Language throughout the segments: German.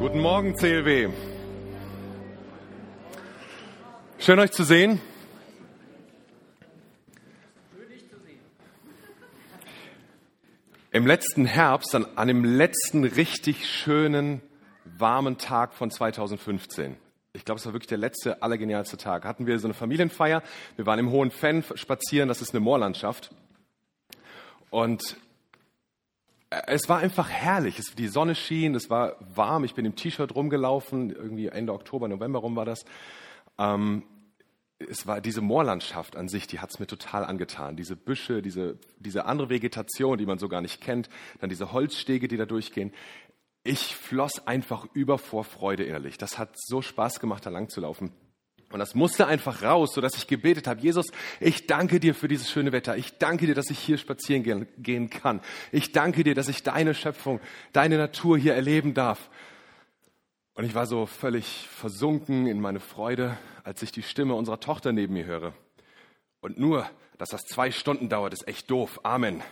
Guten Morgen, CLW. Schön euch zu sehen. Im letzten Herbst, an, an dem letzten richtig schönen, warmen Tag von 2015, ich glaube, es war wirklich der letzte, allergenialste Tag, hatten wir so eine Familienfeier. Wir waren im Hohen Fenn spazieren, das ist eine Moorlandschaft. Und es war einfach herrlich. Es, die Sonne schien, es war warm. Ich bin im T-Shirt rumgelaufen, irgendwie Ende Oktober, November rum war das. Ähm, es war diese Moorlandschaft an sich, die hat es mir total angetan. Diese Büsche, diese, diese andere Vegetation, die man so gar nicht kennt, dann diese Holzstege, die da durchgehen. Ich floss einfach über vor Freude innerlich. Das hat so Spaß gemacht, da lang zu laufen. Und das musste einfach raus, sodass ich gebetet habe, Jesus, ich danke dir für dieses schöne Wetter. Ich danke dir, dass ich hier spazieren gehen, gehen kann. Ich danke dir, dass ich deine Schöpfung, deine Natur hier erleben darf. Und ich war so völlig versunken in meine Freude, als ich die Stimme unserer Tochter neben mir höre. Und nur, dass das zwei Stunden dauert, ist echt doof. Amen.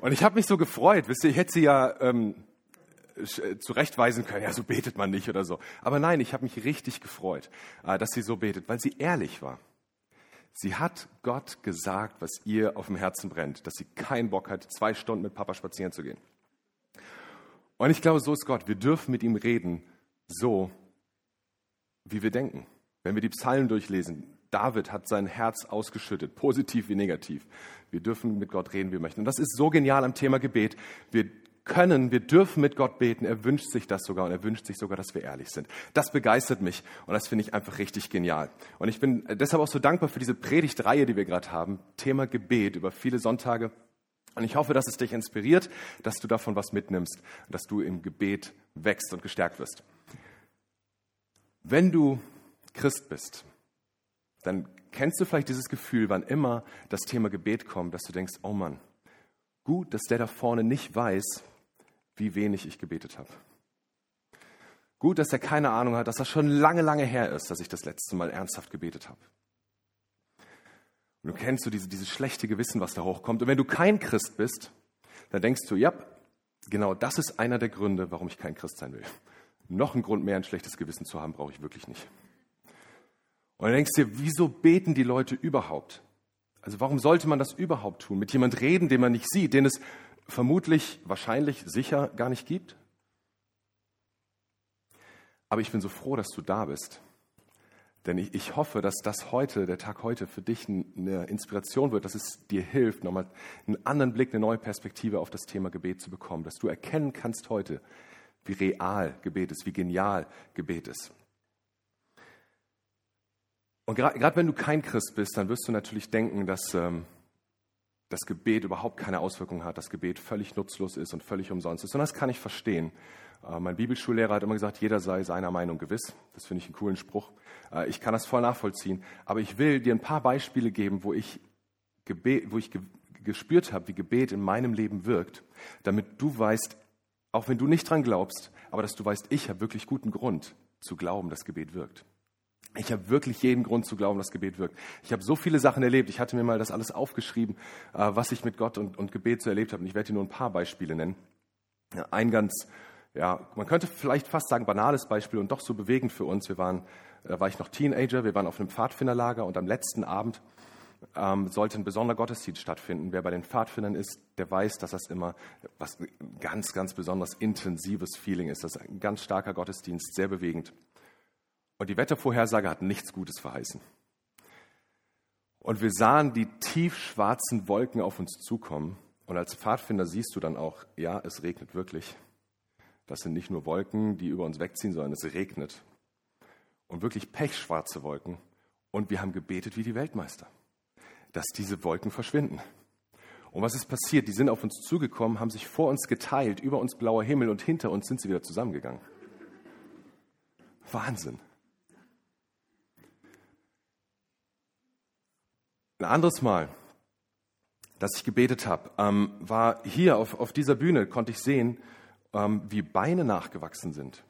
Und ich habe mich so gefreut. Wisst ihr, ich hätte sie ja ähm, äh, zurechtweisen können, ja, so betet man nicht oder so. Aber nein, ich habe mich richtig gefreut, äh, dass sie so betet, weil sie ehrlich war. Sie hat Gott gesagt, was ihr auf dem Herzen brennt, dass sie keinen Bock hat, zwei Stunden mit Papa spazieren zu gehen. Und ich glaube, so ist Gott. Wir dürfen mit ihm reden, so wie wir denken. Wenn wir die Psalmen durchlesen, David hat sein Herz ausgeschüttet, positiv wie negativ. Wir dürfen mit Gott reden, wie wir möchten. Und das ist so genial am Thema Gebet. Wir können, wir dürfen mit Gott beten. Er wünscht sich das sogar und er wünscht sich sogar, dass wir ehrlich sind. Das begeistert mich und das finde ich einfach richtig genial. Und ich bin deshalb auch so dankbar für diese Predigtreihe, die wir gerade haben. Thema Gebet über viele Sonntage. Und ich hoffe, dass es dich inspiriert, dass du davon was mitnimmst, dass du im Gebet wächst und gestärkt wirst. Wenn du Christ bist, dann kennst du vielleicht dieses Gefühl, wann immer das Thema Gebet kommt, dass du denkst, oh Mann, gut, dass der da vorne nicht weiß, wie wenig ich gebetet habe. Gut, dass er keine Ahnung hat, dass das schon lange, lange her ist, dass ich das letzte Mal ernsthaft gebetet habe. Und du kennst du diese, dieses schlechte Gewissen, was da hochkommt. Und wenn du kein Christ bist, dann denkst du, ja, genau das ist einer der Gründe, warum ich kein Christ sein will. Noch ein Grund mehr, ein schlechtes Gewissen zu haben, brauche ich wirklich nicht. Und dann denkst du dir, wieso beten die Leute überhaupt? Also warum sollte man das überhaupt tun? Mit jemand reden, den man nicht sieht, den es vermutlich, wahrscheinlich, sicher gar nicht gibt. Aber ich bin so froh, dass du da bist. Denn ich, ich hoffe, dass das heute, der Tag heute für dich eine Inspiration wird, dass es dir hilft, nochmal einen anderen Blick, eine neue Perspektive auf das Thema Gebet zu bekommen. Dass du erkennen kannst heute, wie real Gebet ist, wie genial Gebet ist. Und gerade wenn du kein Christ bist, dann wirst du natürlich denken, dass ähm, das Gebet überhaupt keine Auswirkungen hat, das Gebet völlig nutzlos ist und völlig umsonst ist. Und das kann ich verstehen. Äh, mein Bibelschullehrer hat immer gesagt, jeder sei seiner Meinung gewiss. Das finde ich einen coolen Spruch. Äh, ich kann das voll nachvollziehen. Aber ich will dir ein paar Beispiele geben, wo ich, Gebet, wo ich ge gespürt habe, wie Gebet in meinem Leben wirkt, damit du weißt, auch wenn du nicht dran glaubst, aber dass du weißt, ich habe wirklich guten Grund zu glauben, dass Gebet wirkt. Ich habe wirklich jeden Grund zu glauben, dass Gebet wirkt. Ich habe so viele Sachen erlebt. Ich hatte mir mal das alles aufgeschrieben, äh, was ich mit Gott und, und Gebet so erlebt habe. Und ich werde dir nur ein paar Beispiele nennen. Ein ganz, ja, man könnte vielleicht fast sagen, banales Beispiel und doch so bewegend für uns. Wir waren, da war ich noch Teenager, wir waren auf einem Pfadfinderlager und am letzten Abend ähm, sollte ein besonderer Gottesdienst stattfinden. Wer bei den Pfadfindern ist, der weiß, dass das immer was ganz, ganz besonders intensives Feeling ist. Das ist ein ganz starker Gottesdienst, sehr bewegend. Und die Wettervorhersage hat nichts Gutes verheißen. Und wir sahen die tiefschwarzen Wolken auf uns zukommen. Und als Pfadfinder siehst du dann auch, ja, es regnet wirklich. Das sind nicht nur Wolken, die über uns wegziehen, sondern es regnet. Und wirklich pechschwarze Wolken. Und wir haben gebetet wie die Weltmeister, dass diese Wolken verschwinden. Und was ist passiert? Die sind auf uns zugekommen, haben sich vor uns geteilt, über uns blauer Himmel und hinter uns sind sie wieder zusammengegangen. Wahnsinn. Ein anderes Mal, dass ich gebetet habe, ähm, war hier auf, auf dieser Bühne, konnte ich sehen, ähm, wie Beine nachgewachsen sind.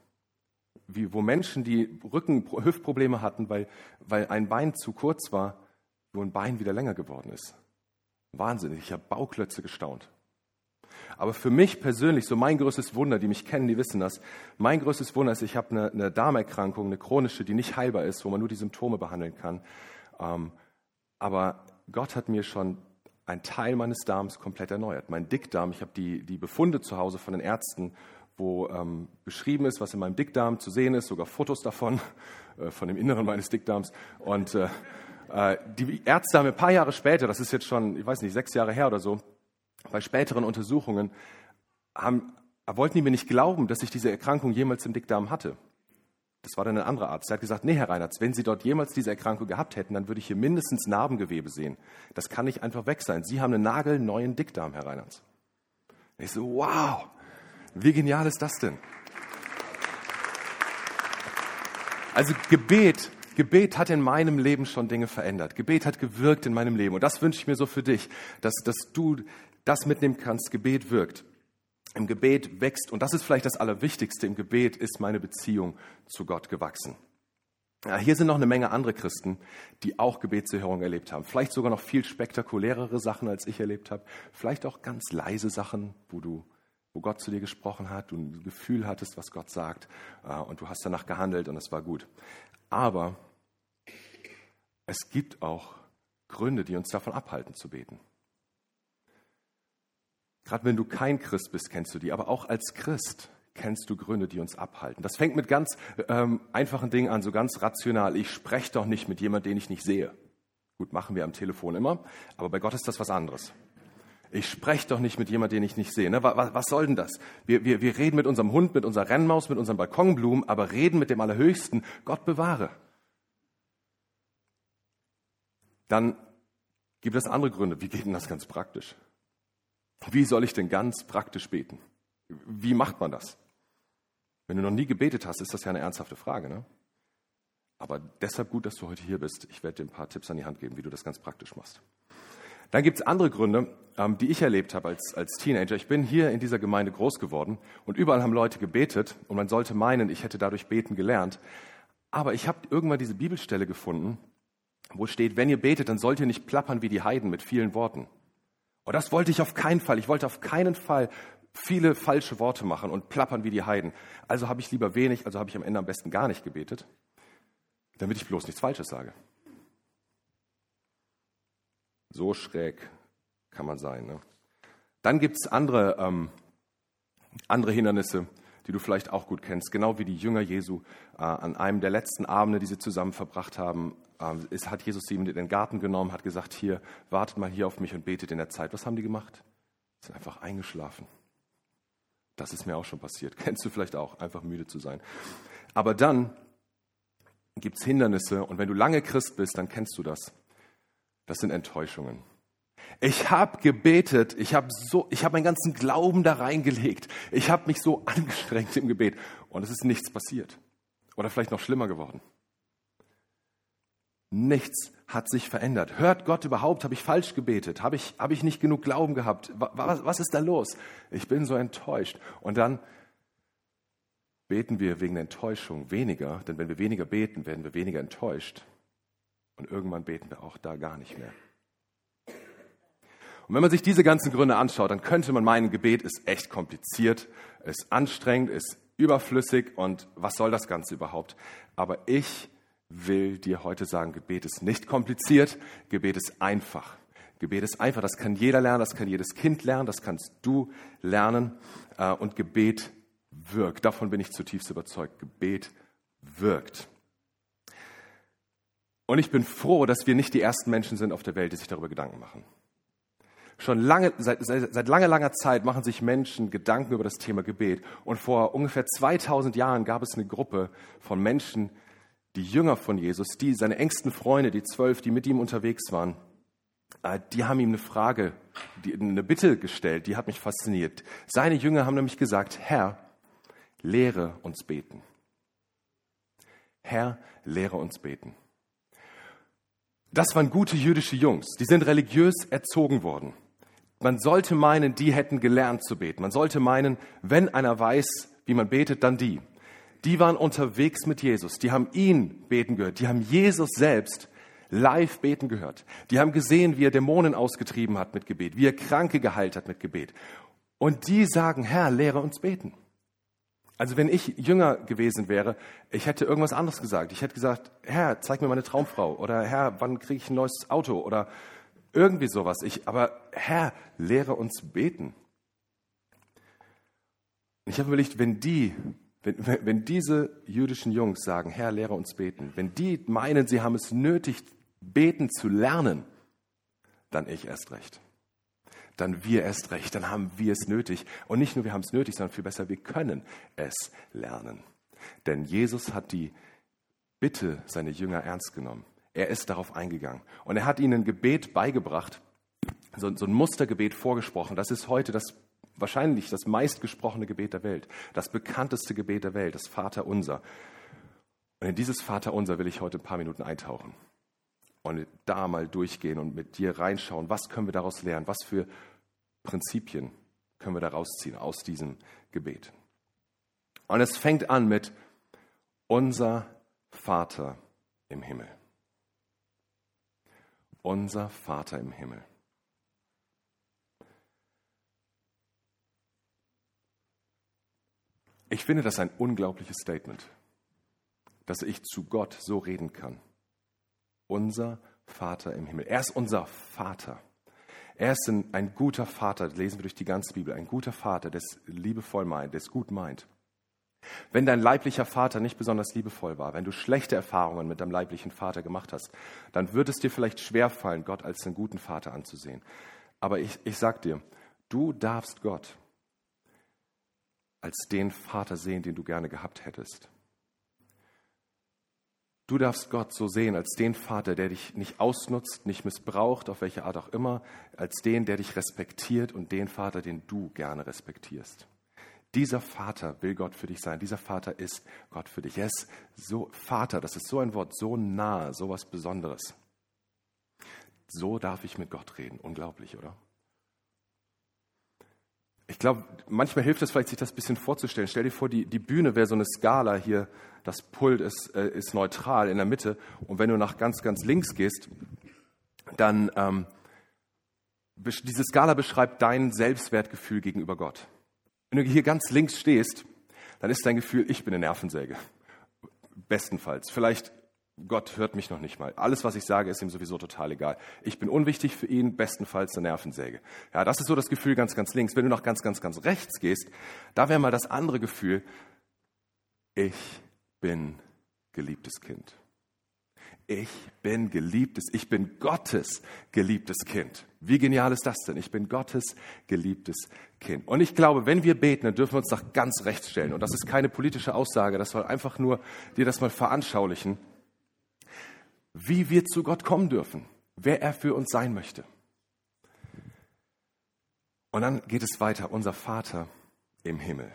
Wie, wo Menschen, die Rücken, Hüftprobleme hatten, weil, weil ein Bein zu kurz war, wo ein Bein wieder länger geworden ist. Wahnsinnig, ich habe Bauklötze gestaunt. Aber für mich persönlich, so mein größtes Wunder, die mich kennen, die wissen das, mein größtes Wunder ist, ich habe eine, eine Darmerkrankung, eine chronische, die nicht heilbar ist, wo man nur die Symptome behandeln kann. Ähm, aber Gott hat mir schon einen Teil meines Darms komplett erneuert. Mein Dickdarm, ich habe die, die Befunde zu Hause von den Ärzten, wo ähm, beschrieben ist, was in meinem Dickdarm zu sehen ist, sogar Fotos davon, äh, von dem Inneren meines Dickdarms. Und äh, äh, die Ärzte haben ein paar Jahre später, das ist jetzt schon, ich weiß nicht, sechs Jahre her oder so, bei späteren Untersuchungen, haben, wollten die mir nicht glauben, dass ich diese Erkrankung jemals im Dickdarm hatte. Das war dann ein anderer Arzt. Der hat gesagt, nee, Herr Reinhardt, wenn Sie dort jemals diese Erkrankung gehabt hätten, dann würde ich hier mindestens Narbengewebe sehen. Das kann nicht einfach weg sein. Sie haben einen nagelneuen Dickdarm, Herr Reinhardt. Ich so, wow, wie genial ist das denn? Also Gebet, Gebet hat in meinem Leben schon Dinge verändert. Gebet hat gewirkt in meinem Leben. Und das wünsche ich mir so für dich, dass, dass du das mitnehmen kannst. Gebet wirkt. Im Gebet wächst, und das ist vielleicht das Allerwichtigste, im Gebet ist meine Beziehung zu Gott gewachsen. Ja, hier sind noch eine Menge andere Christen, die auch Gebetserhörung erlebt haben. Vielleicht sogar noch viel spektakulärere Sachen, als ich erlebt habe. Vielleicht auch ganz leise Sachen, wo du wo Gott zu dir gesprochen hat, du ein Gefühl hattest, was Gott sagt, äh, und du hast danach gehandelt und es war gut. Aber es gibt auch Gründe, die uns davon abhalten zu beten. Gerade wenn du kein Christ bist, kennst du die, aber auch als Christ kennst du Gründe, die uns abhalten. Das fängt mit ganz ähm, einfachen Dingen an, so ganz rational. Ich spreche doch nicht mit jemandem, den ich nicht sehe. Gut, machen wir am Telefon immer, aber bei Gott ist das was anderes. Ich spreche doch nicht mit jemandem, den ich nicht sehe. Ne? Was, was, soll denn das? Wir, wir, wir reden mit unserem Hund, mit unserer Rennmaus, mit unseren Balkonblumen, aber reden mit dem Allerhöchsten. Gott bewahre. Dann gibt es andere Gründe. Wie geht denn das ganz praktisch? Wie soll ich denn ganz praktisch beten? Wie macht man das? Wenn du noch nie gebetet hast, ist das ja eine ernsthafte Frage. Ne? Aber deshalb gut, dass du heute hier bist. Ich werde dir ein paar Tipps an die Hand geben, wie du das ganz praktisch machst. Dann gibt es andere Gründe, ähm, die ich erlebt habe als, als Teenager. Ich bin hier in dieser Gemeinde groß geworden und überall haben Leute gebetet und man sollte meinen, ich hätte dadurch beten gelernt. Aber ich habe irgendwann diese Bibelstelle gefunden, wo steht, wenn ihr betet, dann sollt ihr nicht plappern wie die Heiden mit vielen Worten. Und das wollte ich auf keinen Fall. Ich wollte auf keinen Fall viele falsche Worte machen und plappern wie die Heiden. Also habe ich lieber wenig, also habe ich am Ende am besten gar nicht gebetet, damit ich bloß nichts Falsches sage. So schräg kann man sein. Ne? Dann gibt es andere, ähm, andere Hindernisse, die du vielleicht auch gut kennst, genau wie die Jünger Jesu äh, an einem der letzten Abende, die sie zusammen verbracht haben, äh, ist, hat Jesus sie in den Garten genommen, hat gesagt, hier, wartet mal hier auf mich und betet in der Zeit. Was haben die gemacht? Sie sind einfach eingeschlafen. Das ist mir auch schon passiert. Kennst du vielleicht auch, einfach müde zu sein. Aber dann gibt es Hindernisse und wenn du lange Christ bist, dann kennst du das. Das sind Enttäuschungen. Ich habe gebetet, ich habe so, ich habe meinen ganzen Glauben da reingelegt. Ich habe mich so angestrengt im Gebet und es ist nichts passiert oder vielleicht noch schlimmer geworden. Nichts hat sich verändert. Hört Gott überhaupt? Habe ich falsch gebetet? Habe ich, habe ich nicht genug Glauben gehabt? Was, was ist da los? Ich bin so enttäuscht. Und dann beten wir wegen der Enttäuschung weniger, denn wenn wir weniger beten, werden wir weniger enttäuscht. Und irgendwann beten wir auch da gar nicht mehr. Und wenn man sich diese ganzen Gründe anschaut, dann könnte man meinen, Gebet ist echt kompliziert, ist anstrengend, ist überflüssig und was soll das Ganze überhaupt? Aber ich will dir heute sagen, Gebet ist nicht kompliziert, Gebet ist einfach. Gebet ist einfach, das kann jeder lernen, das kann jedes Kind lernen, das kannst du lernen äh, und Gebet wirkt. Davon bin ich zutiefst überzeugt. Gebet wirkt. Und ich bin froh, dass wir nicht die ersten Menschen sind auf der Welt, die sich darüber Gedanken machen. Schon lange, seit, seit, langer, langer Zeit machen sich Menschen Gedanken über das Thema Gebet. Und vor ungefähr 2000 Jahren gab es eine Gruppe von Menschen, die Jünger von Jesus, die seine engsten Freunde, die zwölf, die mit ihm unterwegs waren, äh, die haben ihm eine Frage, eine Bitte gestellt, die hat mich fasziniert. Seine Jünger haben nämlich gesagt, Herr, lehre uns beten. Herr, lehre uns beten. Das waren gute jüdische Jungs, die sind religiös erzogen worden. Man sollte meinen, die hätten gelernt zu beten. Man sollte meinen, wenn einer weiß, wie man betet, dann die. Die waren unterwegs mit Jesus, die haben ihn beten gehört, die haben Jesus selbst live beten gehört. Die haben gesehen, wie er Dämonen ausgetrieben hat mit Gebet, wie er Kranke geheilt hat mit Gebet. Und die sagen, Herr, lehre uns beten. Also wenn ich jünger gewesen wäre, ich hätte irgendwas anderes gesagt. Ich hätte gesagt, Herr, zeig mir meine Traumfrau oder Herr, wann kriege ich ein neues Auto oder irgendwie sowas. Ich, aber Herr, lehre uns beten. Ich habe überlegt, wenn die, wenn, wenn diese jüdischen Jungs sagen, Herr, lehre uns beten, wenn die meinen, sie haben es nötig, beten zu lernen, dann ich erst recht dann wir erst recht, dann haben wir es nötig. Und nicht nur wir haben es nötig, sondern viel besser, wir können es lernen. Denn Jesus hat die Bitte seiner Jünger ernst genommen. Er ist darauf eingegangen. Und er hat ihnen ein Gebet beigebracht, so, so ein Mustergebet vorgesprochen. Das ist heute das wahrscheinlich das meistgesprochene Gebet der Welt, das bekannteste Gebet der Welt, das Vater Unser. Und in dieses Vater Unser will ich heute ein paar Minuten eintauchen und da mal durchgehen und mit dir reinschauen, was können wir daraus lernen, was für Prinzipien können wir daraus ziehen aus diesem Gebet. Und es fängt an mit unser Vater im Himmel. Unser Vater im Himmel. Ich finde das ein unglaubliches Statement, dass ich zu Gott so reden kann unser Vater im Himmel. Er ist unser Vater. Er ist ein, guter Vater, das lesen wir durch die ganze Bibel, ein guter Vater, der es liebevoll meint, der es gut meint. Wenn dein leiblicher Vater nicht besonders liebevoll war, wenn du schlechte Erfahrungen mit deinem leiblichen Vater gemacht hast, dann wird es dir vielleicht schwerfallen, Gott als einen guten Vater anzusehen. Aber ich, ich sag dir, du darfst Gott als den Vater sehen, den du gerne gehabt hättest. Du darfst Gott so sehen als den Vater, der dich nicht ausnutzt, nicht missbraucht, auf welche Art auch immer, als den, der dich respektiert und den Vater, den du gerne respektierst. Dieser Vater will Gott für dich sein. Dieser Vater ist Gott für dich. Er ist so, Vater, das ist so ein Wort, so nah, so was Besonderes. So darf ich mit Gott reden. Unglaublich, oder? Ich glaube, manchmal hilft es vielleicht, sich das ein bisschen vorzustellen. Stell dir vor, die, die Bühne wäre so eine Skala hier. Das Pult ist, äh, ist neutral in der Mitte. Und wenn du nach ganz, ganz links gehst, dann ähm, diese Skala beschreibt dein Selbstwertgefühl gegenüber Gott. Wenn du hier ganz links stehst, dann ist dein Gefühl, ich bin eine Nervensäge. Bestenfalls. Vielleicht Gott hört mich noch nicht mal. Alles, was ich sage, ist ihm sowieso total egal. Ich bin unwichtig für ihn, bestenfalls eine Nervensäge. Ja, das ist so das Gefühl ganz, ganz links. Wenn du noch ganz, ganz, ganz rechts gehst, da wäre mal das andere Gefühl, ich bin geliebtes Kind. Ich bin geliebtes, ich bin Gottes geliebtes Kind. Wie genial ist das denn? Ich bin Gottes geliebtes Kind. Und ich glaube, wenn wir beten, dann dürfen wir uns nach ganz rechts stellen. Und das ist keine politische Aussage, das soll einfach nur dir das mal veranschaulichen wie wir zu Gott kommen dürfen, wer er für uns sein möchte. Und dann geht es weiter, unser Vater im Himmel.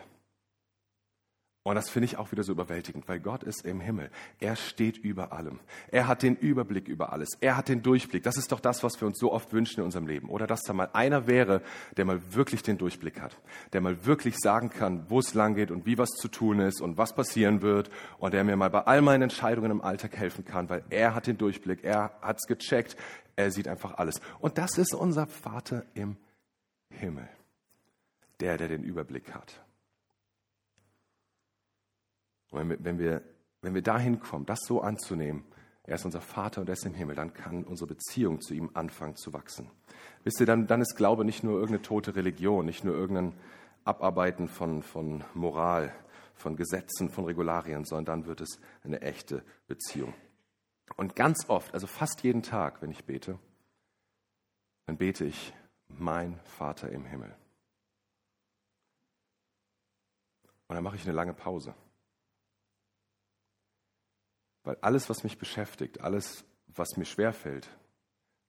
Und das finde ich auch wieder so überwältigend, weil Gott ist im Himmel. Er steht über allem. Er hat den Überblick über alles. Er hat den Durchblick. Das ist doch das, was wir uns so oft wünschen in unserem Leben. Oder dass da mal einer wäre, der mal wirklich den Durchblick hat. Der mal wirklich sagen kann, wo es lang geht und wie was zu tun ist und was passieren wird. Und der mir mal bei all meinen Entscheidungen im Alltag helfen kann, weil er hat den Durchblick. Er hat es gecheckt. Er sieht einfach alles. Und das ist unser Vater im Himmel. Der, der den Überblick hat. Und wenn wir, wenn wir, dahin kommen, das so anzunehmen, er ist unser Vater und er ist im Himmel, dann kann unsere Beziehung zu ihm anfangen zu wachsen. Wisst ihr, dann, dann ist Glaube nicht nur irgendeine tote Religion, nicht nur irgendein Abarbeiten von, von Moral, von Gesetzen, von Regularien, sondern dann wird es eine echte Beziehung. Und ganz oft, also fast jeden Tag, wenn ich bete, dann bete ich, mein Vater im Himmel. Und dann mache ich eine lange Pause. Weil alles, was mich beschäftigt, alles, was mir schwerfällt,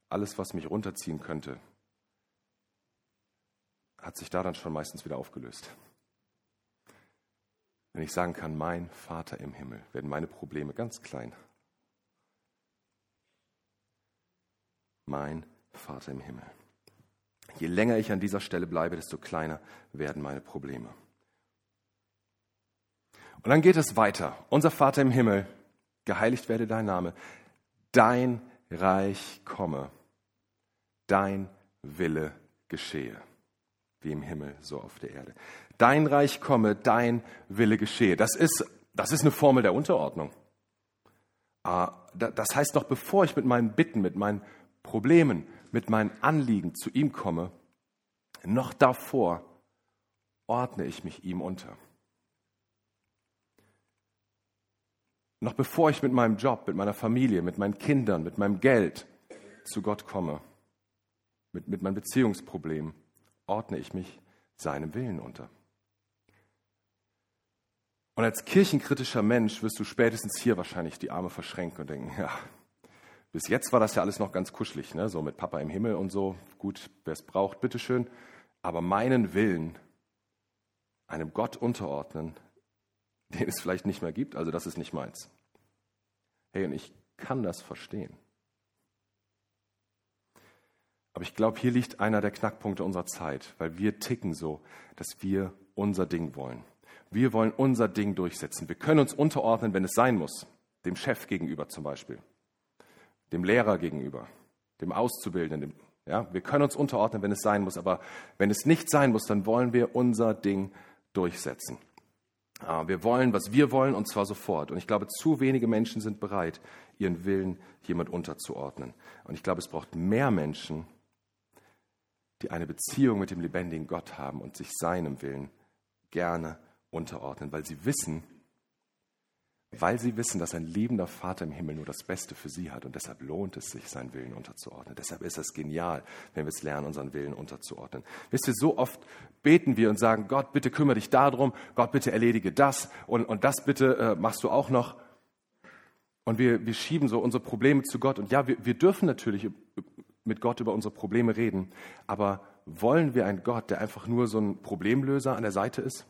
alles, was mich runterziehen könnte, hat sich da dann schon meistens wieder aufgelöst. Wenn ich sagen kann, mein Vater im Himmel, werden meine Probleme ganz klein. Mein Vater im Himmel. Je länger ich an dieser Stelle bleibe, desto kleiner werden meine Probleme. Und dann geht es weiter. Unser Vater im Himmel geheiligt werde dein Name, dein Reich komme, dein Wille geschehe. wie im Himmel, so auf der Erde. Dein Reich komme, dein Wille geschehe. Das ist, das ist eine Formel der Unterordnung. Ah, das heißt noch, bevor ich mit meinen Bitten, mit meinen Problemen, mit meinen Anliegen zu ihm komme, noch davor ordne ich mich ihm unter. Noch bevor ich mit meinem Job, mit meiner Familie, mit meinen Kindern, mit meinem Geld zu Gott komme, mit, mit meinem Beziehungsproblem, ordne ich mich seinem Willen unter. Und als kirchenkritischer Mensch wirst du spätestens hier wahrscheinlich die Arme verschränken und denken, ja, bis jetzt war das ja alles noch ganz kuschelig, ne? so mit Papa im Himmel und so. Gut, wer es braucht, bitteschön. Aber meinen Willen einem Gott unterordnen, den es vielleicht nicht mehr gibt, also das ist nicht meins. Hey, und ich kann das verstehen. Aber ich glaube, hier liegt einer der Knackpunkte unserer Zeit, weil wir ticken so, dass wir unser Ding wollen. Wir wollen unser Ding durchsetzen. Wir können uns unterordnen, wenn es sein muss. Dem Chef gegenüber zum Beispiel, dem Lehrer gegenüber, dem Auszubildenden. Dem, ja, wir können uns unterordnen, wenn es sein muss. Aber wenn es nicht sein muss, dann wollen wir unser Ding durchsetzen. Ah, wir wollen, was wir wollen, und zwar sofort. Und ich glaube, zu wenige Menschen sind bereit, ihren Willen jemand unterzuordnen. Und ich glaube, es braucht mehr Menschen, die eine Beziehung mit dem lebendigen Gott haben und sich seinem Willen gerne unterordnen, weil sie wissen, weil sie wissen, dass ein liebender Vater im Himmel nur das Beste für sie hat und deshalb lohnt es sich, seinen Willen unterzuordnen. Deshalb ist es genial, wenn wir es lernen, unseren Willen unterzuordnen. Wisst ihr, so oft beten wir und sagen, Gott, bitte kümmere dich darum, Gott, bitte erledige das und, und das bitte äh, machst du auch noch. Und wir, wir schieben so unsere Probleme zu Gott. Und ja, wir, wir dürfen natürlich mit Gott über unsere Probleme reden. Aber wollen wir einen Gott, der einfach nur so ein Problemlöser an der Seite ist?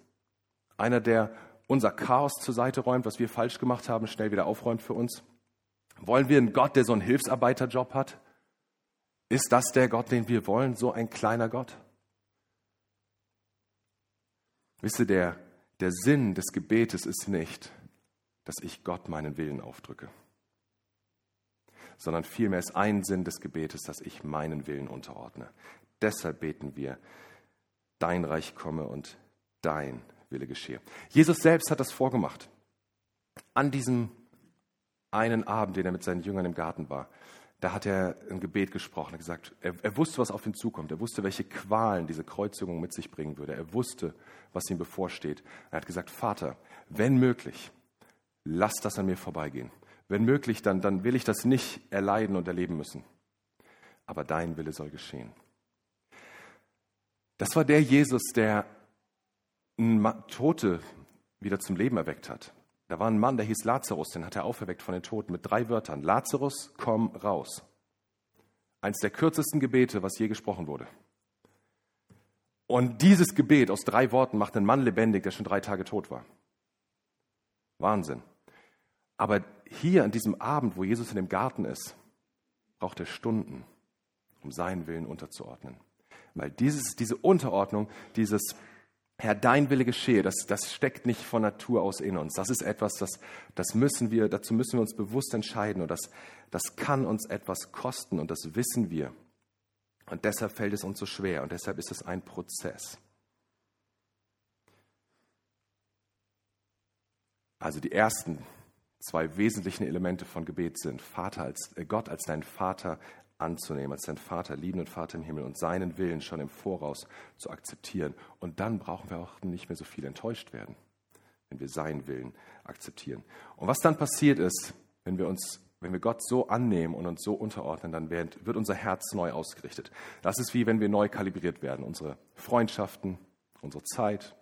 Einer, der unser Chaos zur Seite räumt, was wir falsch gemacht haben, schnell wieder aufräumt für uns? Wollen wir einen Gott, der so einen Hilfsarbeiterjob hat? Ist das der Gott, den wir wollen, so ein kleiner Gott? Wisst ihr, der, der Sinn des Gebetes ist nicht, dass ich Gott meinen Willen aufdrücke sondern vielmehr ist ein Sinn des Gebetes, dass ich meinen Willen unterordne. Deshalb beten wir, dein Reich komme und dein Wille geschehe. Jesus selbst hat das vorgemacht. An diesem einen Abend, den er mit seinen Jüngern im Garten war, da hat er ein Gebet gesprochen, er gesagt, er, er, wusste, was auf ihn zukommt, er wusste, welche Qualen diese Kreuzigung mit sich bringen würde, er wusste, was ihm bevorsteht. Er hat gesagt, Vater, wenn möglich, lass das an mir vorbeigehen. Wenn möglich, dann, dann will ich das nicht erleiden und erleben müssen. Aber dein Wille soll geschehen. Das war der Jesus, der Tote wieder zum Leben erweckt hat. Da war ein Mann, der hieß Lazarus, den hat er auferweckt von den Toten mit drei Wörtern. Lazarus, komm raus. Eins der kürzesten Gebete, was je gesprochen wurde. Und dieses Gebet aus drei Worten macht einen Mann lebendig, der schon drei Tage tot war. Wahnsinn. Aber hier an diesem Abend, wo Jesus in dem Garten ist, braucht er Stunden, um seinen Willen unterzuordnen. Weil dieses, diese Unterordnung, dieses Herr, dein Wille geschehe, das, das steckt nicht von Natur aus in uns. Das ist etwas, das, das müssen wir, dazu müssen wir uns bewusst entscheiden und das, das kann uns etwas kosten und das wissen wir. Und deshalb fällt es uns so schwer und deshalb ist es ein Prozess. Also die ersten zwei wesentlichen Elemente von Gebet sind, Vater als, äh, Gott als dein Vater anzunehmen, als dein Vater, liebenden Vater im Himmel und seinen Willen schon im Voraus zu akzeptieren. Und dann brauchen wir auch nicht mehr so viel enttäuscht werden, wenn wir seinen Willen akzeptieren. Und was dann passiert ist, wenn wir uns wenn wir Gott so annehmen und uns so unterordnen, dann wird unser Herz neu ausgerichtet. Das ist wie wenn wir neu kalibriert werden. Unsere Freundschaften, unsere Zeit,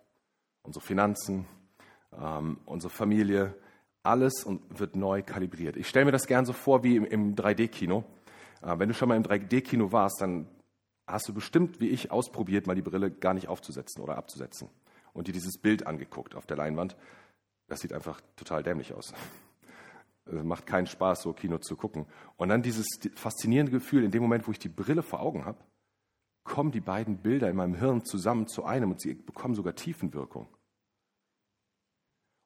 unsere Finanzen, ähm, unsere Familie, alles wird neu kalibriert. Ich stelle mir das gern so vor wie im, im 3D-Kino. Äh, wenn du schon mal im 3D-Kino warst, dann hast du bestimmt, wie ich, ausprobiert, mal die Brille gar nicht aufzusetzen oder abzusetzen und dir dieses Bild angeguckt auf der Leinwand. Das sieht einfach total dämlich aus. Es macht keinen Spaß, so Kino zu gucken. Und dann dieses faszinierende Gefühl, in dem Moment, wo ich die Brille vor Augen habe, kommen die beiden Bilder in meinem Hirn zusammen zu einem und sie bekommen sogar Tiefenwirkung.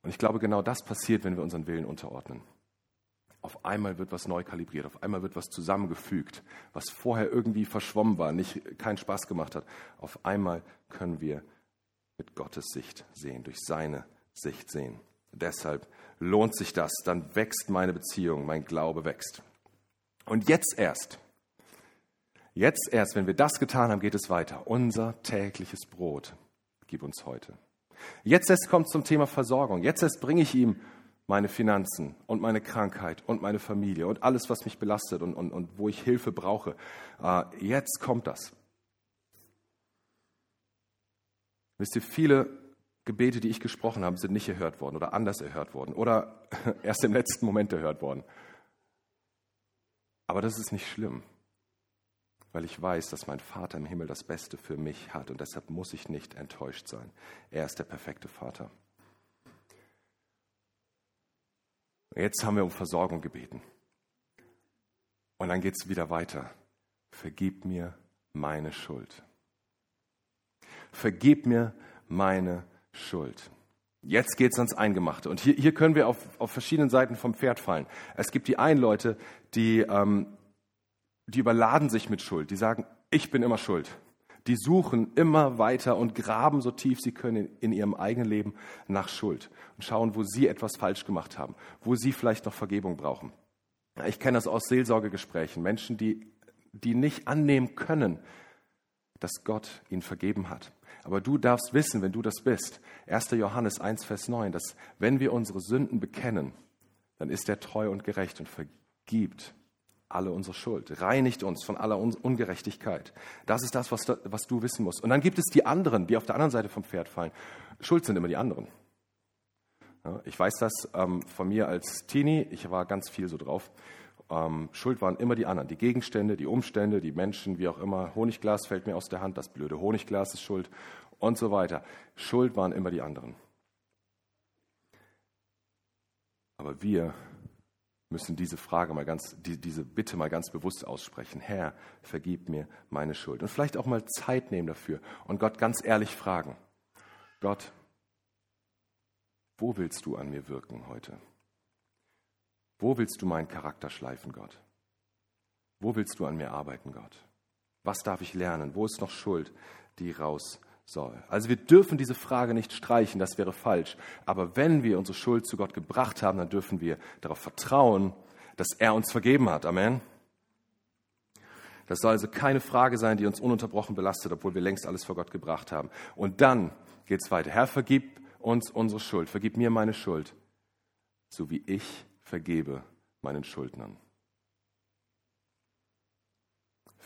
Und ich glaube, genau das passiert, wenn wir unseren Willen unterordnen. Auf einmal wird was neu kalibriert, auf einmal wird was zusammengefügt, was vorher irgendwie verschwommen war, nicht keinen Spaß gemacht hat. Auf einmal können wir mit Gottes Sicht sehen, durch seine Sicht sehen. Deshalb lohnt sich das, dann wächst meine Beziehung, mein Glaube wächst. Und jetzt erst, jetzt erst, wenn wir das getan haben, geht es weiter. Unser tägliches Brot gib uns heute. Jetzt erst kommt zum Thema Versorgung. Jetzt erst bringe ich ihm meine Finanzen und meine Krankheit und meine Familie und alles, was mich belastet und, und, und wo ich Hilfe brauche. Äh, jetzt kommt das. Wisst ihr, viele Gebete, die ich gesprochen habe, sind nicht erhört worden oder anders erhört worden oder erst im letzten Moment erhört worden. Aber das ist nicht schlimm, weil ich weiß, dass mein Vater im Himmel das Beste für mich hat und deshalb muss ich nicht enttäuscht sein. Er ist der perfekte Vater. Jetzt haben wir um Versorgung gebeten. Und dann geht es wieder weiter. Vergib mir meine Schuld. Vergib mir meine Schuld. Jetzt geht es ans Eingemachte. Und hier, hier können wir auf, auf verschiedenen Seiten vom Pferd fallen. Es gibt die einen Leute, die, ähm, die überladen sich mit Schuld. Die sagen, ich bin immer schuld. Die suchen immer weiter und graben so tief sie können in, ihrem eigenen Leben nach Schuld und schauen, wo sie etwas falsch gemacht haben, wo sie vielleicht noch Vergebung brauchen. Ich kenne das aus Seelsorgegesprächen. Menschen, die, die nicht annehmen können, dass Gott ihnen vergeben hat. Aber du darfst wissen, wenn du das bist, 1. Johannes 1, Vers 9, dass wenn wir unsere Sünden bekennen, dann ist er treu und gerecht und vergibt alle unsere Schuld, reinigt uns von aller Ungerechtigkeit. Das ist das, was, was du wissen musst. Und dann gibt es die anderen, die auf der anderen Seite vom Pferd fallen. Schuld sind immer die anderen. Ja, ich weiß das ähm, von mir als Teenie, ich war ganz viel so drauf. Ähm, Schuld waren immer die anderen, die Gegenstände, die Umstände, die Menschen, wie auch immer. Honigglas fällt mir aus der Hand, das blöde Honigglas ist schuld und so weiter. Schuld waren immer die anderen. Aber wir müssen diese Frage mal ganz, die, diese Bitte mal ganz bewusst aussprechen. Herr, vergib mir meine Schuld. Und vielleicht auch mal Zeit nehmen dafür und Gott ganz ehrlich fragen. Gott, wo willst du an mir wirken heute? Wo willst du meinen Charakter schleifen, Gott? Wo willst du an mir arbeiten, Gott? Was darf ich lernen? Wo ist noch Schuld, die raus soll. Also wir dürfen diese Frage nicht streichen, das wäre falsch. Aber wenn wir unsere Schuld zu Gott gebracht haben, dann dürfen wir darauf vertrauen, dass er uns vergeben hat. Amen. Das soll also keine Frage sein, die uns ununterbrochen belastet, obwohl wir längst alles vor Gott gebracht haben. Und dann geht es weiter. Herr, vergib uns unsere Schuld, vergib mir meine Schuld, so wie ich vergebe meinen Schuldnern.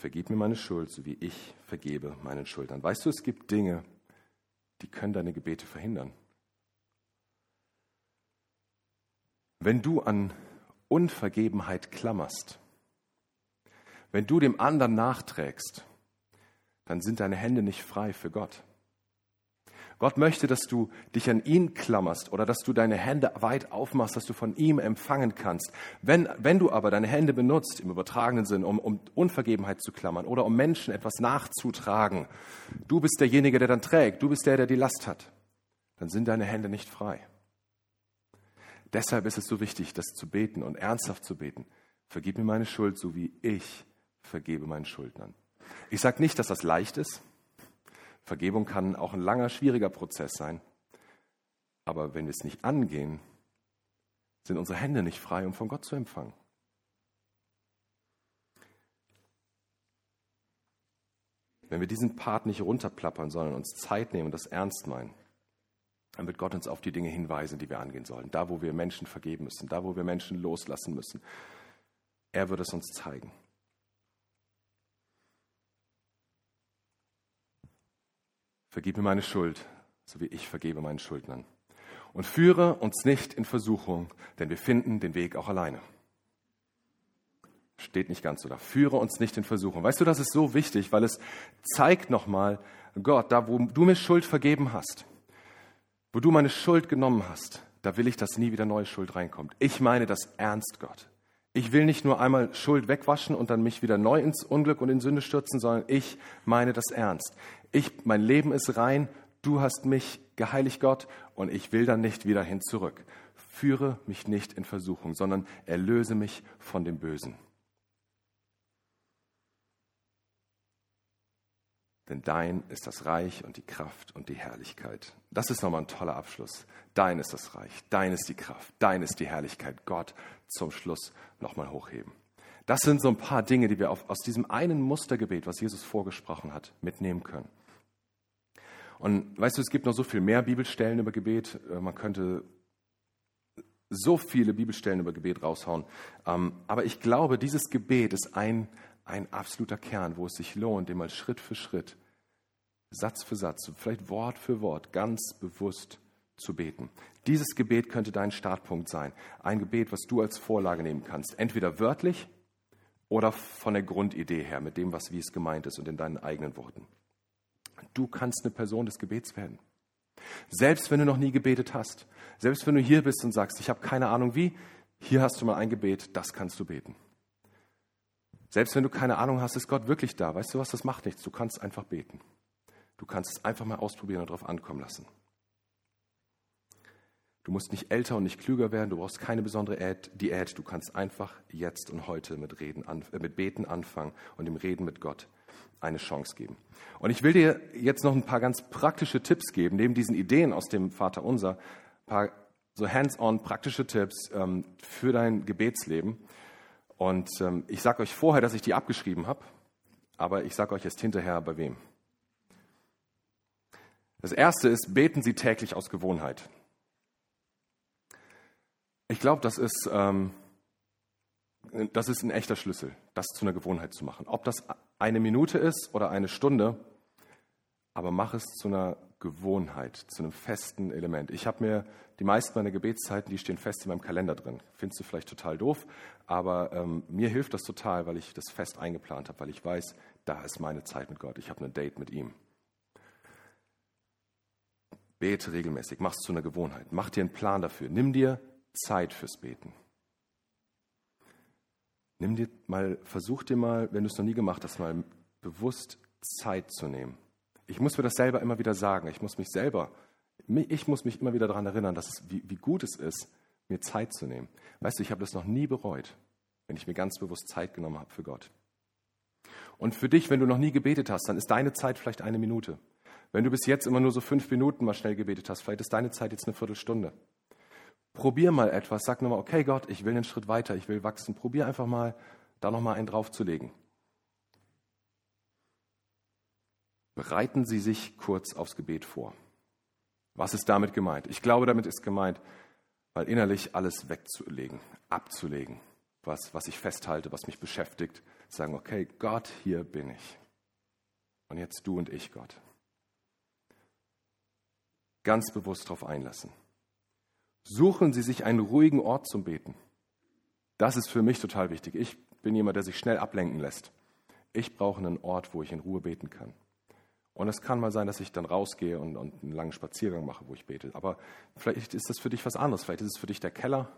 Vergib mir meine Schuld, so wie ich vergebe meinen Schuldnern. Weißt du, es gibt Dinge, die können deine Gebete verhindern. Wenn du an Unvergebenheit klammerst, wenn du dem anderen nachträgst, dann sind deine Hände nicht frei für Gott. Gott möchte, dass du dich an ihn klammerst oder dass du deine Hände weit aufmachst, dass du von ihm empfangen kannst. Wenn, wenn du aber deine Hände benutzt, im übertragenen Sinn, um, um Unvergebenheit zu klammern oder um Menschen etwas nachzutragen, du bist derjenige, der dann trägt, du bist der, der die Last hat, dann sind deine Hände nicht frei. Deshalb ist es so wichtig, das zu beten und ernsthaft zu beten. Vergib mir meine Schuld, so wie ich vergebe meinen Schuldnern. Ich sage nicht, dass das leicht ist. Vergebung kann auch ein langer, schwieriger Prozess sein. Aber wenn wir es nicht angehen, sind unsere Hände nicht frei, um von Gott zu empfangen. Wenn wir diesen Part nicht runterplappern, sondern uns Zeit nehmen und das ernst meinen, dann wird Gott uns auf die Dinge hinweisen, die wir angehen sollen. Da, wo wir Menschen vergeben müssen, da, wo wir Menschen loslassen müssen. Er wird es uns zeigen. Vergib mir meine Schuld, so wie ich vergebe meinen Schuldnern. Und führe uns nicht in Versuchung, denn wir finden den Weg auch alleine. Steht nicht ganz so da. Führe uns nicht in Versuchung. Weißt du, das ist so wichtig, weil es zeigt nochmal, Gott, da wo du mir Schuld vergeben hast, wo du meine Schuld genommen hast, da will ich, dass nie wieder neue Schuld reinkommt. Ich meine das ernst, Gott. Ich will nicht nur einmal Schuld wegwaschen und dann mich wieder neu ins Unglück und in Sünde stürzen, sondern ich meine das ernst. Ich, mein Leben ist rein, du hast mich geheiligt, Gott, und ich will dann nicht wieder hin zurück. Führe mich nicht in Versuchung, sondern erlöse mich von dem Bösen. Denn dein ist das Reich und die Kraft und die Herrlichkeit. Das ist nochmal ein toller Abschluss. Dein ist das Reich, dein ist die Kraft, dein ist die Herrlichkeit. Gott zum Schluss nochmal hochheben. Das sind so ein paar Dinge, die wir aus diesem einen Mustergebet, was Jesus vorgesprochen hat, mitnehmen können. Und weißt du, es gibt noch so viel mehr Bibelstellen über Gebet. Äh, man könnte so viele Bibelstellen über Gebet raushauen. Ähm, aber ich glaube, dieses Gebet ist ein, ein absoluter Kern, wo es sich lohnt, den mal Schritt für Schritt Satz für Satz, vielleicht Wort für Wort ganz bewusst zu beten. Dieses Gebet könnte dein Startpunkt sein. Ein Gebet, was du als Vorlage nehmen kannst. Entweder wörtlich oder von der Grundidee her, mit dem, was wie es gemeint ist und in deinen eigenen Worten. Du kannst eine Person des Gebets werden. Selbst wenn du noch nie gebetet hast, selbst wenn du hier bist und sagst, ich habe keine Ahnung wie, hier hast du mal ein Gebet, das kannst du beten. Selbst wenn du keine Ahnung hast, ist Gott wirklich da. Weißt du was, das macht nichts. Du kannst einfach beten. Du kannst es einfach mal ausprobieren und darauf ankommen lassen. Du musst nicht älter und nicht klüger werden, du brauchst keine besondere Diät, du kannst einfach jetzt und heute mit, Reden, äh, mit Beten anfangen und dem Reden mit Gott eine Chance geben. Und ich will dir jetzt noch ein paar ganz praktische Tipps geben, neben diesen Ideen aus dem Vater Unser, ein paar so hands-on praktische Tipps ähm, für dein Gebetsleben. Und ähm, ich sage euch vorher, dass ich die abgeschrieben habe, aber ich sage euch jetzt hinterher, bei wem. Das erste ist, beten Sie täglich aus Gewohnheit. Ich glaube, das ist, ähm, das ist ein echter Schlüssel, das zu einer Gewohnheit zu machen. Ob das eine Minute ist oder eine Stunde, aber mach es zu einer Gewohnheit, zu einem festen Element. Ich habe mir die meisten meiner Gebetszeiten, die stehen fest in meinem Kalender drin. Findest du vielleicht total doof, aber ähm, mir hilft das total, weil ich das fest eingeplant habe, weil ich weiß, da ist meine Zeit mit Gott. Ich habe ein Date mit ihm. Bete regelmäßig, mach es zu einer Gewohnheit. Mach dir einen Plan dafür. Nimm dir Zeit fürs Beten. Nimm dir mal, versuch dir mal, wenn du es noch nie gemacht hast, mal bewusst Zeit zu nehmen. Ich muss mir das selber immer wieder sagen. Ich muss mich selber, ich muss mich immer wieder daran erinnern, dass es, wie, wie gut es ist, mir Zeit zu nehmen. Weißt du, ich habe das noch nie bereut, wenn ich mir ganz bewusst Zeit genommen habe für Gott. Und für dich, wenn du noch nie gebetet hast, dann ist deine Zeit vielleicht eine Minute. Wenn du bis jetzt immer nur so fünf Minuten mal schnell gebetet hast, vielleicht ist deine Zeit jetzt eine Viertelstunde. Probier mal etwas, sag nochmal, okay Gott, ich will einen Schritt weiter, ich will wachsen. Probier einfach mal, da nochmal einen draufzulegen. Bereiten Sie sich kurz aufs Gebet vor. Was ist damit gemeint? Ich glaube, damit ist gemeint, mal innerlich alles wegzulegen, abzulegen, was, was ich festhalte, was mich beschäftigt. Sagen, okay, Gott, hier bin ich. Und jetzt du und ich, Gott ganz bewusst darauf einlassen. Suchen Sie sich einen ruhigen Ort zum Beten. Das ist für mich total wichtig. Ich bin jemand, der sich schnell ablenken lässt. Ich brauche einen Ort, wo ich in Ruhe beten kann. Und es kann mal sein, dass ich dann rausgehe und, und, einen langen Spaziergang mache, wo ich bete. Aber vielleicht ist das für dich was anderes. Vielleicht ist es für dich der Keller,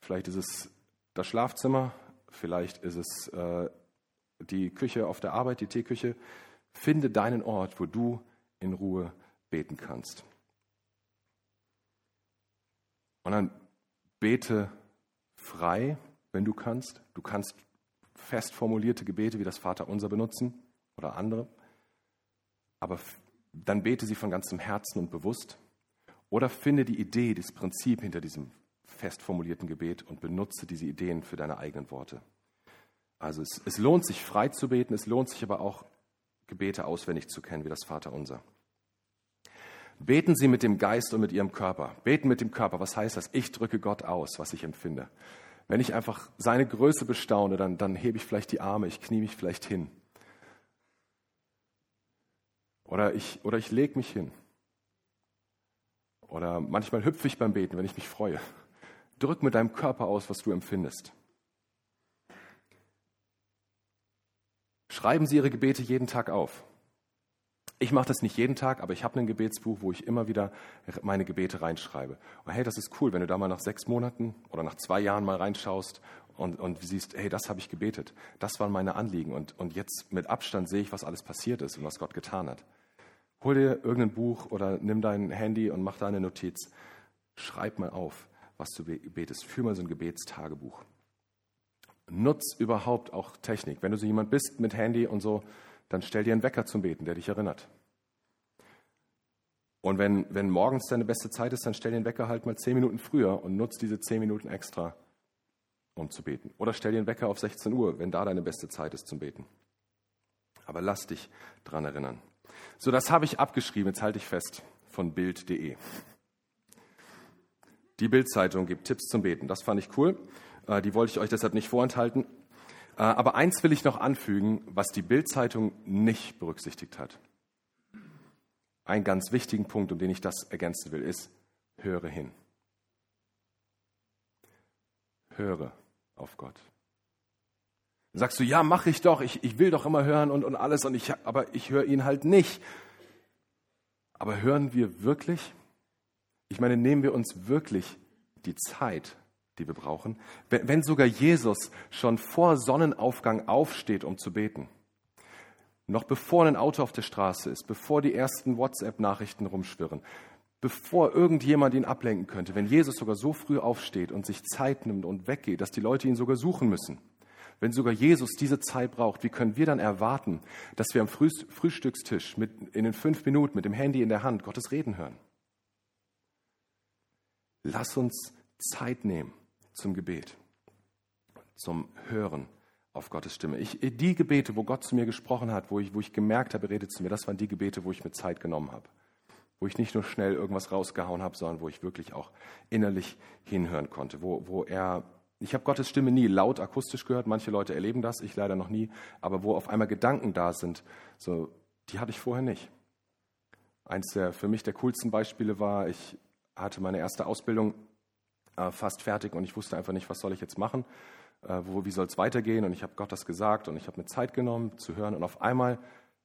vielleicht ist es das Schlafzimmer, vielleicht ist es äh, die Küche auf der Arbeit, die Teeküche. Finde deinen Ort, wo du in Ruhe beten kannst. Und dann bete frei, wenn du kannst. Du kannst fest formulierte Gebete wie das Vaterunser benutzen oder andere. Aber dann bete sie von ganzem Herzen und bewusst. Oder finde die Idee, das Prinzip hinter diesem fest formulierten Gebet und benutze diese Ideen für deine eigenen Worte. Also es, es lohnt sich frei zu beten, es lohnt sich aber auch Gebete auswendig zu kennen, wie das Vaterunser. Beten Sie mit dem Geist und mit Ihrem Körper. Beten mit dem Körper, was heißt das? Ich drücke Gott aus, was ich empfinde. Wenn ich einfach seine Größe bestaune, dann, dann hebe ich vielleicht die Arme, ich knie mich vielleicht hin. Oder ich, oder ich lege mich hin. Oder manchmal hüpfe ich beim Beten, wenn ich mich freue. Drück mit deinem Körper aus, was du empfindest. Schreiben Sie Ihre Gebete jeden Tag auf. Ich mache das nicht jeden Tag, aber ich habe ein Gebetsbuch, wo ich immer wieder meine Gebete reinschreibe. Und hey, das ist cool, wenn du da mal nach sechs Monaten oder nach zwei Jahren mal reinschaust und, und siehst, hey, das habe ich gebetet. Das waren meine Anliegen. Und, und jetzt mit Abstand sehe ich, was alles passiert ist und was Gott getan hat. Hol dir irgendein Buch oder nimm dein Handy und mach da eine Notiz. Schreib mal auf. was du betest. Führ mal so ein Gebetstagebuch. Nutz überhaupt auch Technik. Wenn du so jemand bist mit Handy und so, dann stell dir einen Wecker zum Beten, der dich erinnert. Und wenn, wenn morgens deine beste Zeit ist, dann stell den Wecker halt mal zehn Minuten früher und nutz diese zehn Minuten extra, um zu beten. Oder stell den Wecker auf 16 Uhr, wenn da deine beste Zeit ist zum Beten. Aber lass dich dran erinnern. So, das habe ich abgeschrieben, jetzt halte ich fest, von Bild.de. Die Bildzeitung gibt Tipps zum Beten. Das fand ich cool. Äh, die wollte ich euch deshalb nicht vorenthalten. Äh, aber eins will ich noch anfügen, was die Bildzeitung nicht berücksichtigt hat. Ein ganz wichtigen Punkt, um den ich das ergänzen will, ist, höre hin. Höre auf Gott. Sagst du, ja, mache ich doch, ich, ich will doch immer hören und, und alles, und ich, aber ich höre ihn halt nicht. Aber hören wir wirklich? Ich meine, nehmen wir uns wirklich die Zeit, die wir brauchen? Wenn, sogar Jesus schon vor Sonnenaufgang aufsteht, um zu beten, noch bevor ein Auto auf der Straße ist, bevor die ersten WhatsApp-Nachrichten rumschwirren, bevor irgendjemand ihn ablenken könnte, wenn Jesus sogar so früh aufsteht und sich Zeit nimmt und weggeht, dass die Leute ihn sogar suchen müssen, wenn sogar Jesus diese Zeit braucht, wie können wir dann erwarten, dass wir am Frühstückstisch mit, in den fünf Minuten mit dem Handy in der Hand Gottes Reden hören? Lass uns Zeit nehmen zum Gebet, zum Hören auf Gottes Stimme. Ich, die Gebete, wo Gott zu mir gesprochen hat, wo ich, wo ich gemerkt habe, er redet zu mir, das waren die Gebete, wo ich mir Zeit genommen habe. Wo ich nicht nur schnell irgendwas rausgehauen habe, sondern wo ich wirklich auch innerlich hinhören konnte, wo, wo er ich habe Gottes Stimme nie laut akustisch gehört. Manche Leute erleben das, ich leider noch nie. Aber wo auf einmal Gedanken da sind, so, die hatte ich vorher nicht. Eins der für mich der coolsten Beispiele war, ich hatte meine erste Ausbildung äh, fast fertig und ich wusste einfach nicht, was soll ich jetzt machen, äh, wo, wie soll es weitergehen. Und ich habe Gott das gesagt und ich habe mir Zeit genommen zu hören. Und auf einmal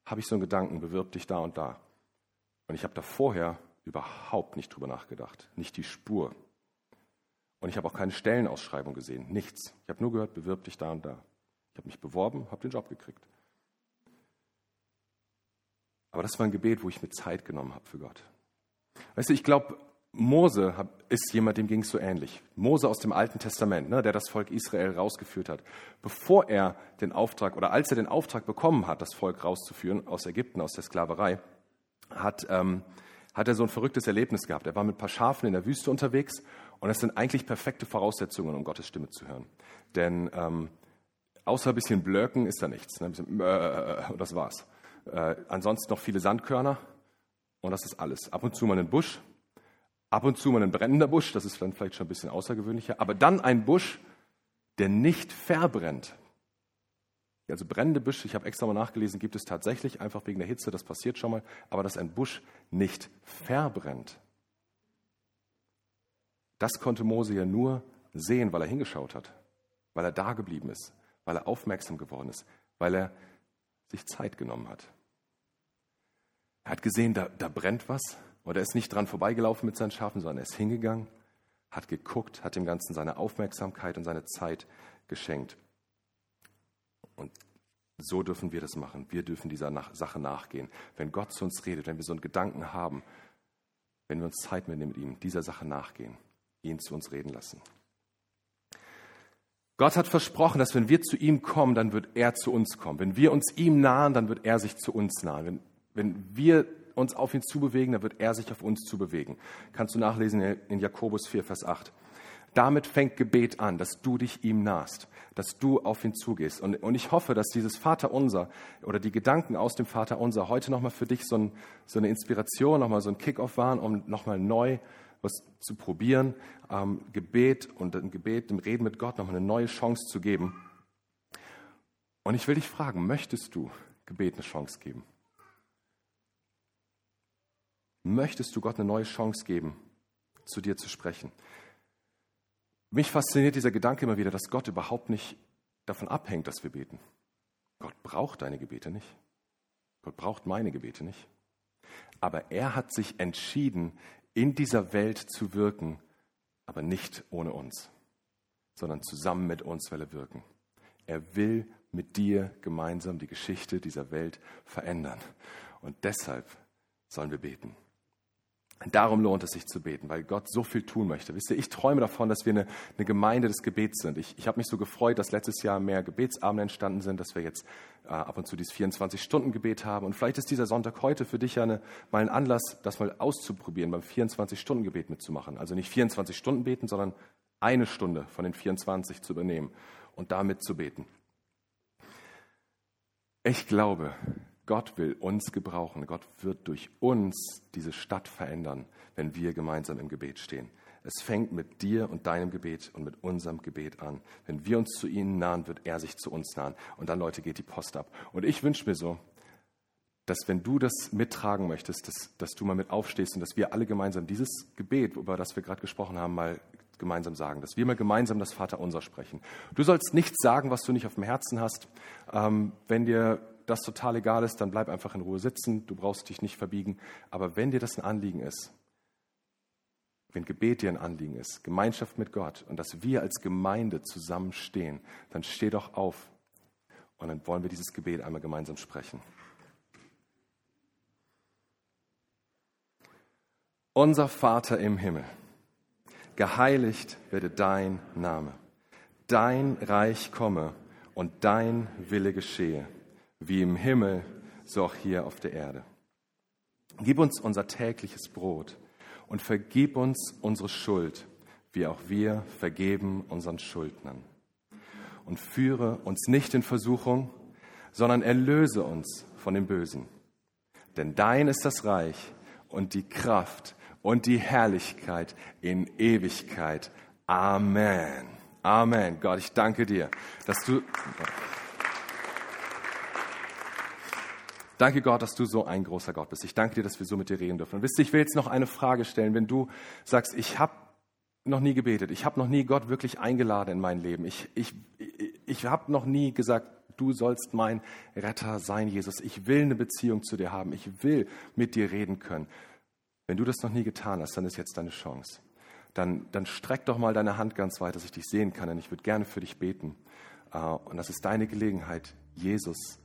habe ich so einen Gedanken, bewirb dich da und da. Und ich habe da vorher überhaupt nicht drüber nachgedacht, nicht die Spur. Und ich habe auch keine Stellenausschreibung gesehen, nichts. Ich habe nur gehört, bewirb dich da und da. Ich habe mich beworben, habe den Job gekriegt. Aber das war ein Gebet, wo ich mir Zeit genommen habe für Gott. Weißt du, ich glaube, Mose ist jemand, dem ging es so ähnlich. Mose aus dem Alten Testament, ne, der das Volk Israel rausgeführt hat. Bevor er den Auftrag oder als er den Auftrag bekommen hat, das Volk rauszuführen aus Ägypten, aus der Sklaverei, hat, ähm, hat er so ein verrücktes Erlebnis gehabt. Er war mit ein paar Schafen in der Wüste unterwegs und das sind eigentlich perfekte Voraussetzungen, um Gottes Stimme zu hören. Denn ähm, außer ein bisschen Blöken ist da nichts. Ne? Bisschen, äh, und das war's. Äh, ansonsten noch viele Sandkörner und das ist alles. Ab und zu mal ein Busch, ab und zu mal ein brennender Busch, das ist dann vielleicht schon ein bisschen außergewöhnlicher, aber dann ein Busch, der nicht verbrennt. Also brennende Büsche, ich habe extra mal nachgelesen, gibt es tatsächlich, einfach wegen der Hitze, das passiert schon mal, aber dass ein Busch nicht verbrennt. Das konnte Mose ja nur sehen, weil er hingeschaut hat, weil er da geblieben ist, weil er aufmerksam geworden ist, weil er sich Zeit genommen hat. Er hat gesehen, da, da brennt was und er ist nicht dran vorbeigelaufen mit seinen Schafen, sondern er ist hingegangen, hat geguckt, hat dem Ganzen seine Aufmerksamkeit und seine Zeit geschenkt. Und so dürfen wir das machen. Wir dürfen dieser Sache nachgehen. Wenn Gott zu uns redet, wenn wir so einen Gedanken haben, wenn wir uns Zeit mitnehmen mit ihm, dieser Sache nachgehen ihn zu uns reden lassen. Gott hat versprochen, dass wenn wir zu ihm kommen, dann wird er zu uns kommen. Wenn wir uns ihm nahen, dann wird er sich zu uns nahen. Wenn, wenn wir uns auf ihn zubewegen, dann wird er sich auf uns zubewegen. Kannst du nachlesen in Jakobus 4, Vers 8. Damit fängt Gebet an, dass du dich ihm nahst, dass du auf ihn zugehst. Und, und ich hoffe, dass dieses Vaterunser oder die Gedanken aus dem Vaterunser heute nochmal für dich so, ein, so eine Inspiration, nochmal so ein Kickoff waren, um nochmal neu was zu probieren, ähm, Gebet und im Gebet, im Reden mit Gott nochmal eine neue Chance zu geben. Und ich will dich fragen, möchtest du Gebet eine Chance geben? Möchtest du Gott eine neue Chance geben, zu dir zu sprechen? Mich fasziniert dieser Gedanke immer wieder, dass Gott überhaupt nicht davon abhängt, dass wir beten. Gott braucht deine Gebete nicht. Gott braucht meine Gebete nicht. Aber er hat sich entschieden, in dieser Welt zu wirken, aber nicht ohne uns, sondern zusammen mit uns will er wirken. Er will mit dir gemeinsam die Geschichte dieser Welt verändern. Und deshalb sollen wir beten. Darum lohnt es sich zu beten, weil Gott so viel tun möchte. Wisst ihr, ich träume davon, dass wir eine, eine Gemeinde des Gebets sind. Ich, ich habe mich so gefreut, dass letztes Jahr mehr Gebetsabende entstanden sind, dass wir jetzt äh, ab und zu dieses 24-Stunden-Gebet haben. Und vielleicht ist dieser Sonntag heute für dich ja eine, mal ein Anlass, das mal auszuprobieren, beim 24-Stunden-Gebet mitzumachen. Also nicht 24 Stunden beten, sondern eine Stunde von den 24 zu übernehmen und damit zu beten. Ich glaube, Gott will uns gebrauchen. Gott wird durch uns diese Stadt verändern, wenn wir gemeinsam im Gebet stehen. Es fängt mit dir und deinem Gebet und mit unserem Gebet an. Wenn wir uns zu ihnen nahen, wird er sich zu uns nahen. Und dann, Leute, geht die Post ab. Und ich wünsche mir so, dass wenn du das mittragen möchtest, dass, dass du mal mit aufstehst und dass wir alle gemeinsam dieses Gebet, über das wir gerade gesprochen haben, mal gemeinsam sagen, dass wir mal gemeinsam das Vaterunser sprechen. Du sollst nichts sagen, was du nicht auf dem Herzen hast. Ähm, wenn dir das total egal ist, dann bleib einfach in Ruhe sitzen, du brauchst dich nicht verbiegen. Aber wenn dir das ein Anliegen ist, wenn Gebet dir ein Anliegen ist, Gemeinschaft mit Gott und dass wir als Gemeinde zusammenstehen, dann steh doch auf und dann wollen wir dieses Gebet einmal gemeinsam sprechen. Unser Vater im Himmel, geheiligt werde dein Name, dein Reich komme und dein Wille geschehe wie im Himmel, so auch hier auf der Erde. Gib uns unser tägliches Brot und vergib uns unsere Schuld, wie auch wir vergeben unseren Schuldnern. Und führe uns nicht in Versuchung, sondern erlöse uns von dem Bösen. Denn dein ist das Reich und die Kraft und die Herrlichkeit in Ewigkeit. Amen. Amen. Gott, ich danke dir, dass du. Danke Gott, dass du so ein großer Gott bist. Ich danke dir, dass wir so mit dir reden dürfen. Und wisst ihr, ich will jetzt noch eine Frage stellen. Wenn du sagst, ich habe noch nie gebetet, ich habe noch nie Gott wirklich eingeladen in mein Leben, ich, ich, ich habe noch nie gesagt, du sollst mein Retter sein, Jesus. Ich will eine Beziehung zu dir haben. Ich will mit dir reden können. Wenn du das noch nie getan hast, dann ist jetzt deine Chance. Dann, dann streck doch mal deine Hand ganz weit, dass ich dich sehen kann, denn ich würde gerne für dich beten. Äh, und das ist deine Gelegenheit, Jesus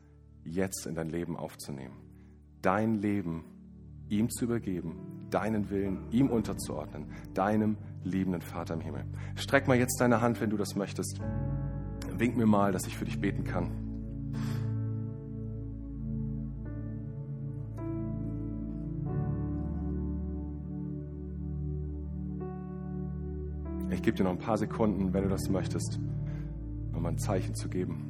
jetzt in dein Leben aufzunehmen. Dein Leben ihm zu übergeben, deinen Willen ihm unterzuordnen, deinem liebenden Vater im Himmel. Streck mal jetzt deine Hand, wenn du das möchtest. Wink mir mal, dass ich für dich beten kann. Ich gebe dir noch ein paar Sekunden, wenn du das möchtest, um ein Zeichen zu geben.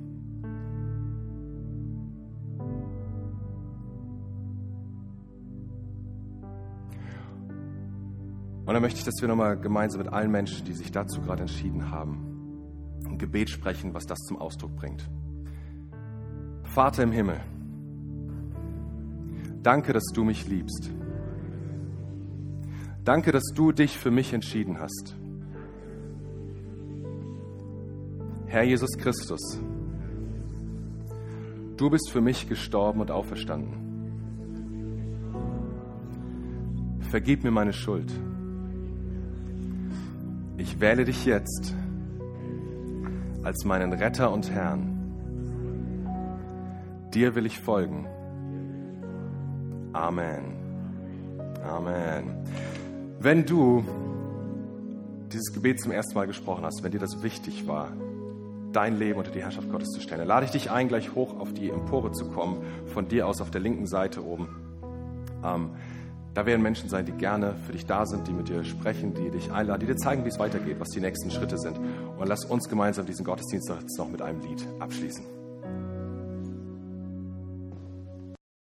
Und dann möchte ich, dass wir nochmal gemeinsam mit allen Menschen, die sich dazu gerade entschieden haben, ein Gebet sprechen, was das zum Ausdruck bringt. Vater im Himmel, danke, dass du mich liebst. Danke, dass du dich für mich entschieden hast. Herr Jesus Christus, du bist für mich gestorben und auferstanden. Vergib mir meine Schuld. Ich wähle dich jetzt als meinen Retter und Herrn. Dir will ich folgen. Amen. Amen. Wenn du dieses Gebet zum ersten Mal gesprochen hast, wenn dir das wichtig war, dein Leben unter die Herrschaft Gottes zu stellen, dann lade ich dich ein, gleich hoch auf die Empore zu kommen, von dir aus auf der linken Seite oben. Ähm, da werden Menschen sein, die gerne für dich da sind, die mit dir sprechen, die dich einladen, die dir zeigen, wie es weitergeht, was die nächsten Schritte sind. Und lass uns gemeinsam diesen Gottesdienst noch mit einem Lied abschließen.